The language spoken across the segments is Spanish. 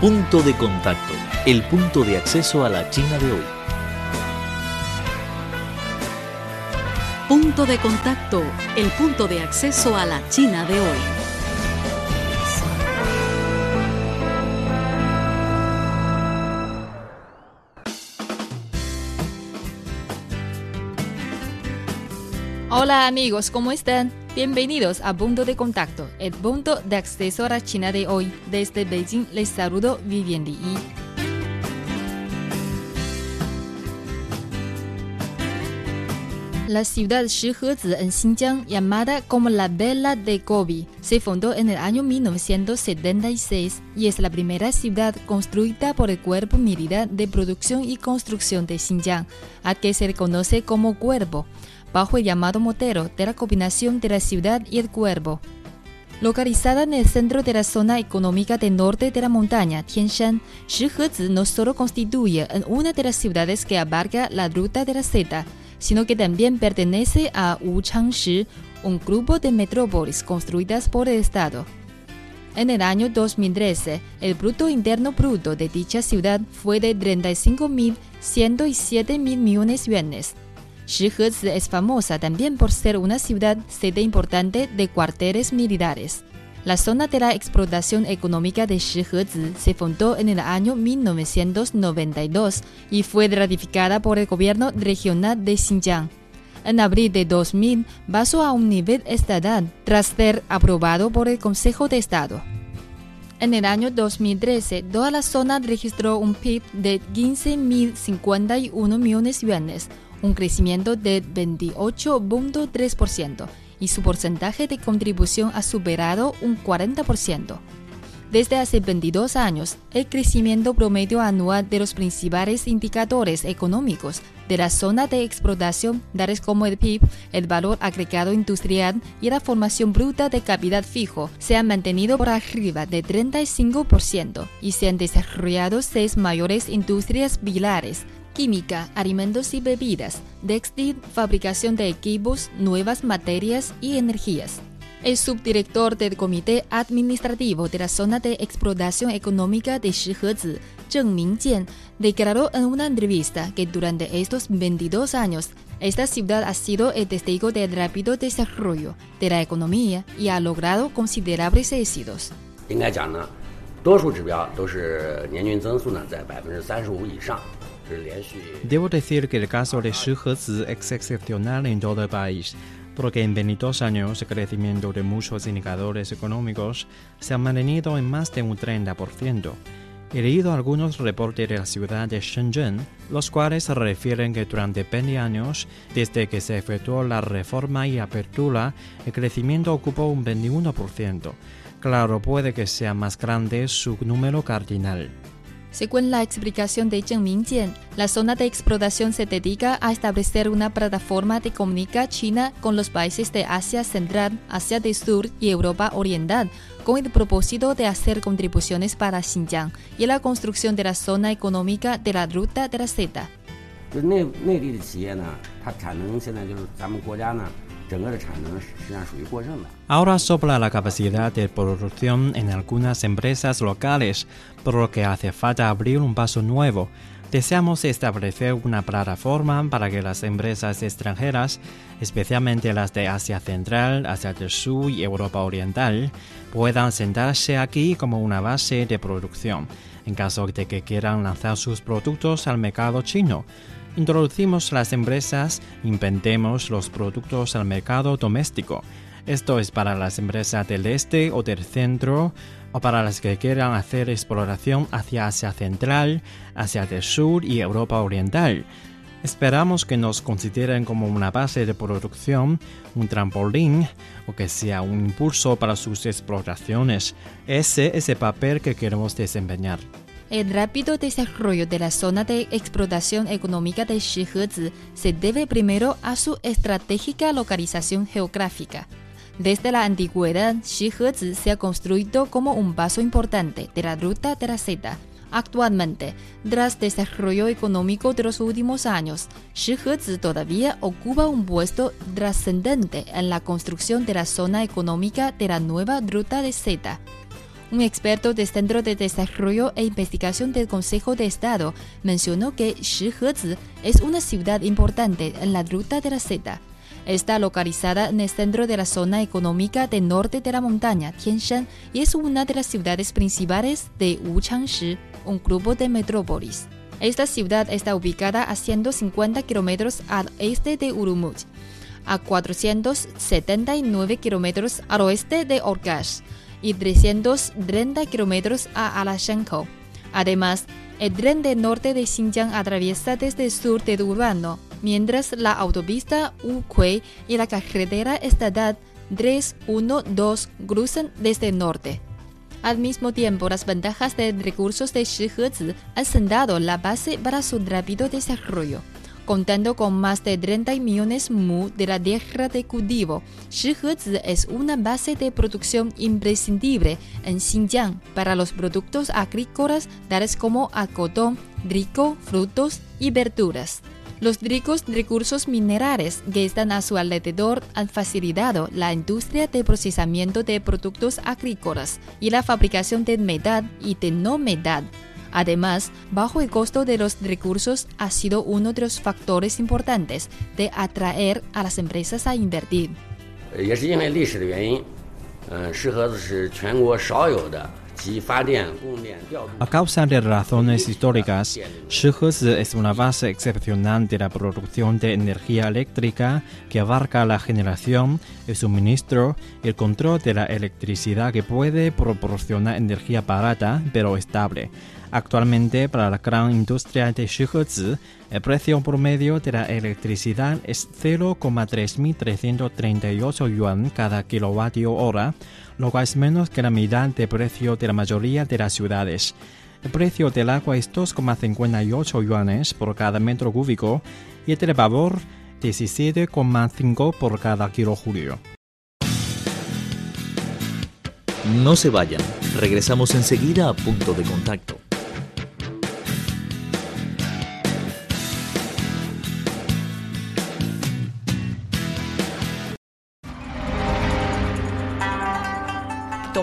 Punto de contacto, el punto de acceso a la China de hoy. Punto de contacto, el punto de acceso a la China de hoy. Hola amigos, ¿cómo están? Bienvenidos a Punto de Contacto, el punto de acceso a la China de hoy. Desde Beijing les saludo Vivian Li. La ciudad Shihezi en Xinjiang, llamada como la Vela de Gobi, se fundó en el año 1976 y es la primera ciudad construida por el Cuerpo Militar de Producción y Construcción de Xinjiang, a que se reconoce como Cuervo bajo el llamado motero de la combinación de la ciudad y el cuervo. Localizada en el centro de la zona económica del norte de la montaña Tianshan, Shihezi no solo constituye una de las ciudades que abarca la ruta de la seda, sino que también pertenece a Wuchangshi, un grupo de metrópolis construidas por el Estado. En el año 2013, el Bruto Interno Bruto de dicha ciudad fue de 35.107 mil millones de yuanes. Shihezi es famosa también por ser una ciudad sede importante de cuarteles militares. La zona de la explotación económica de Shihezi se fundó en el año 1992 y fue ratificada por el gobierno regional de Xinjiang. En abril de 2000 pasó a un nivel estatal tras ser aprobado por el Consejo de Estado. En el año 2013, toda la zona registró un PIB de 15.051 millones de yuanes, un crecimiento de 28.3% y su porcentaje de contribución ha superado un 40%. Desde hace 22 años, el crecimiento promedio anual de los principales indicadores económicos de la zona de explotación, tales como el PIB, el valor agregado industrial y la formación bruta de capital fijo, se han mantenido por arriba de 35% y se han desarrollado seis mayores industrias pilares química, alimentos y bebidas, textil, fabricación de equipos, nuevas materias y energías. El subdirector del Comité Administrativo de la Zona de Explotación Económica de Shihezi, Zheng Mingjian, declaró en una entrevista que durante estos 22 años, esta ciudad ha sido el testigo del rápido desarrollo de la economía y ha logrado considerables éxitos. Debo decir que el caso de Shihezi es excepcional en todo el país, porque en 22 años el crecimiento de muchos indicadores económicos se ha mantenido en más de un 30%. He leído algunos reportes de la ciudad de Shenzhen, los cuales refieren que durante 20 años, desde que se efectuó la reforma y apertura, el crecimiento ocupó un 21%. Claro, puede que sea más grande su número cardinal. Según la explicación de Zheng Mingjian, la zona de explotación se dedica a establecer una plataforma de comunicación China con los países de Asia Central, Asia del Sur y Europa Oriental, con el propósito de hacer contribuciones para Xinjiang y la construcción de la zona económica de la ruta de la seda. Ahora sopla la capacidad de producción en algunas empresas locales, por lo que hace falta abrir un paso nuevo. Deseamos establecer una plataforma para que las empresas extranjeras, especialmente las de Asia Central, Asia del Sur y Europa Oriental, puedan sentarse aquí como una base de producción, en caso de que quieran lanzar sus productos al mercado chino introducimos las empresas, inventemos los productos al mercado doméstico. Esto es para las empresas del este o del centro o para las que quieran hacer exploración hacia Asia Central, Asia del Sur y Europa Oriental. Esperamos que nos consideren como una base de producción, un trampolín o que sea un impulso para sus exploraciones. Ese es el papel que queremos desempeñar. El rápido desarrollo de la zona de explotación económica de Shihezi se debe primero a su estratégica localización geográfica. Desde la antigüedad, Shihezi se ha construido como un paso importante de la ruta de la seda. Actualmente, tras desarrollo económico de los últimos años, Shihezi todavía ocupa un puesto trascendente en la construcción de la zona económica de la nueva ruta de seda Un experto del Centro de Desarrollo e Investigación del Consejo de Estado mencionó que Shihezi es una ciudad importante en la ruta de la seda. Está localizada en el centro de la zona económica del norte de la montaña Tianshan y es una de las ciudades principales de Wuchangshi, un grupo de metrópolis. Esta ciudad está ubicada a 150 kilómetros al este de Urumqi, a 479 kilómetros al oeste de Orgash y 330 kilómetros a Alashanko. Además, el tren del norte de Xinjiang atraviesa desde el sur de Urbano, mientras la autopista Ukui y la carretera estatal 312 cruzan desde el norte. Al mismo tiempo, las ventajas de recursos de Shihezi han sentado la base para su rápido desarrollo. Contando con más de 30 millones mu de la tierra de cultivo, Shihezi es una base de producción imprescindible en Xinjiang para los productos agrícolas tales como algodón, trigo, frutos y verduras. Los ricos recursos minerales que están a su alrededor han facilitado la industria de procesamiento de productos agrícolas y la fabricación de metal y de no metal. Además, bajo el costo de los recursos ha sido uno de los factores importantes de atraer a las empresas a invertir. A causa de razones históricas, Shihezi es una base excepcional de la producción de energía eléctrica que abarca la generación, el suministro y el control de la electricidad que puede proporcionar energía barata pero estable. Actualmente, para la gran industria de Shihezi, el precio promedio de la electricidad es 0,3338 yuan cada kilovatio hora, lo cual es menos que la mitad del precio de la mayoría de las ciudades. El precio del agua es 2,58 yuanes por cada metro cúbico y el del vapor 17,5 por cada kilojulio. No se vayan, regresamos enseguida a punto de contacto.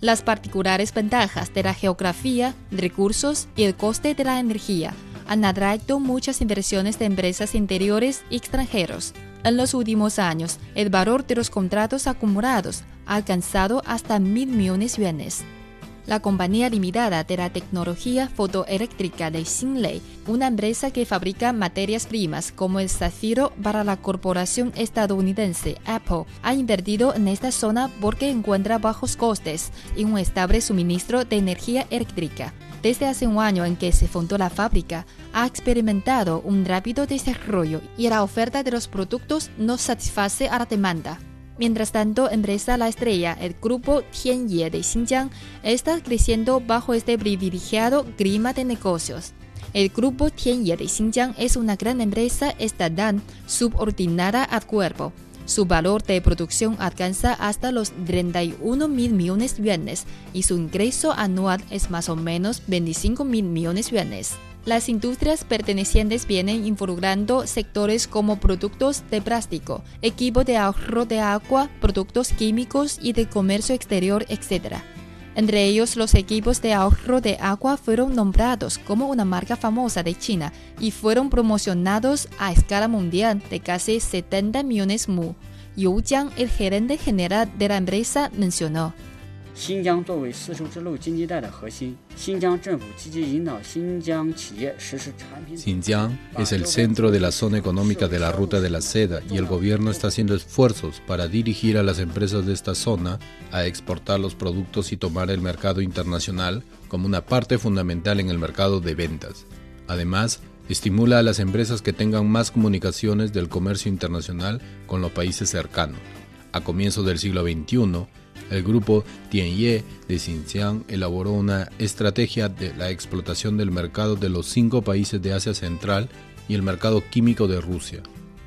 Las particulares ventajas de la geografía, recursos y el coste de la energía han atraído muchas inversiones de empresas interiores y extranjeros. En los últimos años, el valor de los contratos acumulados ha alcanzado hasta mil millones de yuanes. La compañía limitada de la tecnología fotoeléctrica de Xinlei, una empresa que fabrica materias primas como el zafiro para la corporación estadounidense Apple, ha invertido en esta zona porque encuentra bajos costes y un estable suministro de energía eléctrica. Desde hace un año en que se fundó la fábrica, ha experimentado un rápido desarrollo y la oferta de los productos no satisface a la demanda. Mientras tanto, empresa La Estrella, el grupo Tianye de Xinjiang, está creciendo bajo este privilegiado clima de negocios. El grupo Tianye de Xinjiang es una gran empresa estatal subordinada al cuerpo. Su valor de producción alcanza hasta los 31 mil millones de yuanes y su ingreso anual es más o menos 25 mil millones de yuanes. Las industrias pertenecientes vienen involucrando sectores como productos de plástico, equipo de ahorro de agua, productos químicos y de comercio exterior, etc. Entre ellos, los equipos de ahorro de agua fueron nombrados como una marca famosa de China y fueron promocionados a escala mundial de casi 70 millones mu. Yu Jiang, el gerente general de la empresa, mencionó. Xinjiang es el centro de la zona económica de la ruta de la seda y el gobierno está haciendo esfuerzos para dirigir a las empresas de esta zona a exportar los productos y tomar el mercado internacional como una parte fundamental en el mercado de ventas. Además, estimula a las empresas que tengan más comunicaciones del comercio internacional con los países cercanos. A comienzos del siglo XXI, El grupo Tianye de Xinjiang elaboró una estrategia de la explotación del mercado de los cinco países de Asia Central y el mercado químico de Rusia.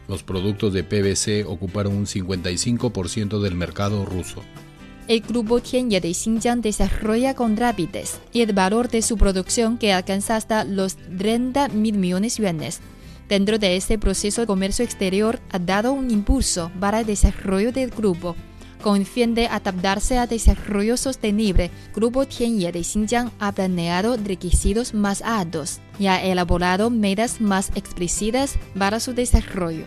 Los productos de PVC ocuparon un 55% del mercado ruso. El grupo Tianye de Xinjiang desarrolla con rapidez y el valor de su producción que alcanza hasta los 30 mil millones de yuanes. Dentro de ese proceso, el comercio exterior ha dado un impulso para el desarrollo del grupo. Con el fin de adaptarse al desarrollo sostenible, Grupo Tianye de Xinjiang ha planeado requisitos más altos y ha elaborado metas más explícitas para su desarrollo.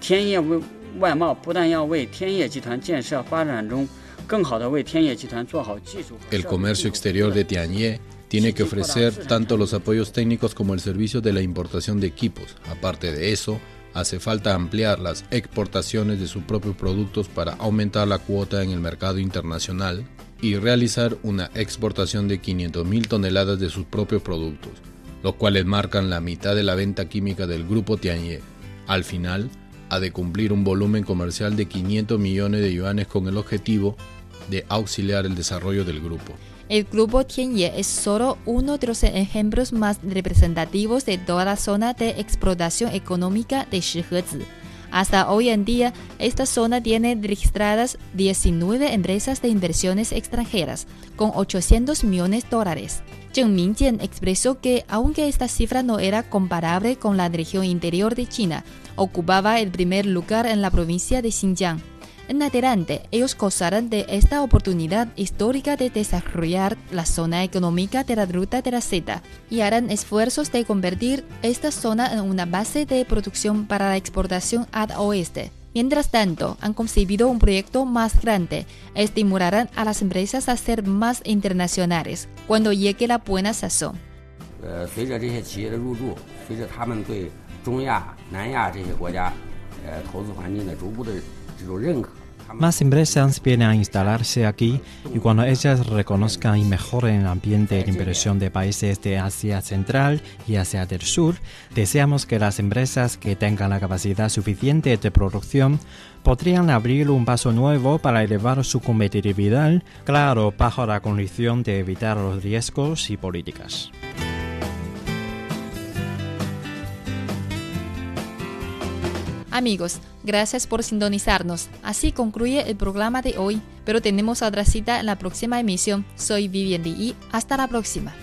天业为外贸不但要为天业集团建设发展中更好地为天业集团做好技术。 El comercio exterior de Tianye tiene que ofrecer tanto los apoyos técnicos como el servicio de la importación de equipos. Aparte de eso, hace falta ampliar las exportaciones de sus propios productos para aumentar la cuota en el mercado internacional y realizar una exportación de 500.000 toneladas de sus propios productos, los cuales marcan la mitad de la venta química del grupo Tianye. Al final, ha de cumplir un volumen comercial de 500 millones de yuanes con el objetivo de auxiliar el desarrollo del grupo. El grupo Tianye es solo uno de los ejemplos más representativos de toda la zona de explotación económica de Shihezi. Hasta hoy en día, esta zona tiene registradas 19 empresas de inversiones extranjeras, con 800 millones de dólares. Zheng Mingjian expresó que, aunque esta cifra no era comparable con la región interior de China, ocupaba el primer lugar en la provincia de Xinjiang. En adelante, ellos gozarán de esta oportunidad histórica de desarrollar la zona económica de la ruta de la seda y harán esfuerzos de convertir esta zona en una base de producción para la exportación al oeste. Mientras tanto, han concebido un proyecto más grande, estimularán a las empresas a ser más internacionales cuando llegue la buena sazón. 呃，随着这些企业的入驻，随着他们对中亚、南亚这些国家，呃，投资环境的逐步的这种认可。 Más empresas vienen a instalarse aquí y cuando ellas reconozcan y mejoren el ambiente de inversión de países de Asia Central y Asia del Sur, deseamos que las empresas que tengan la capacidad suficiente de producción podrían abrir un paso nuevo para elevar su competitividad, claro, bajo la condición de evitar los riesgos y políticas. Amigos, gracias por sintonizarnos. Así concluye el programa de hoy, pero tenemos otra cita en la próxima emisión. Soy Vivian Lee y hasta la próxima.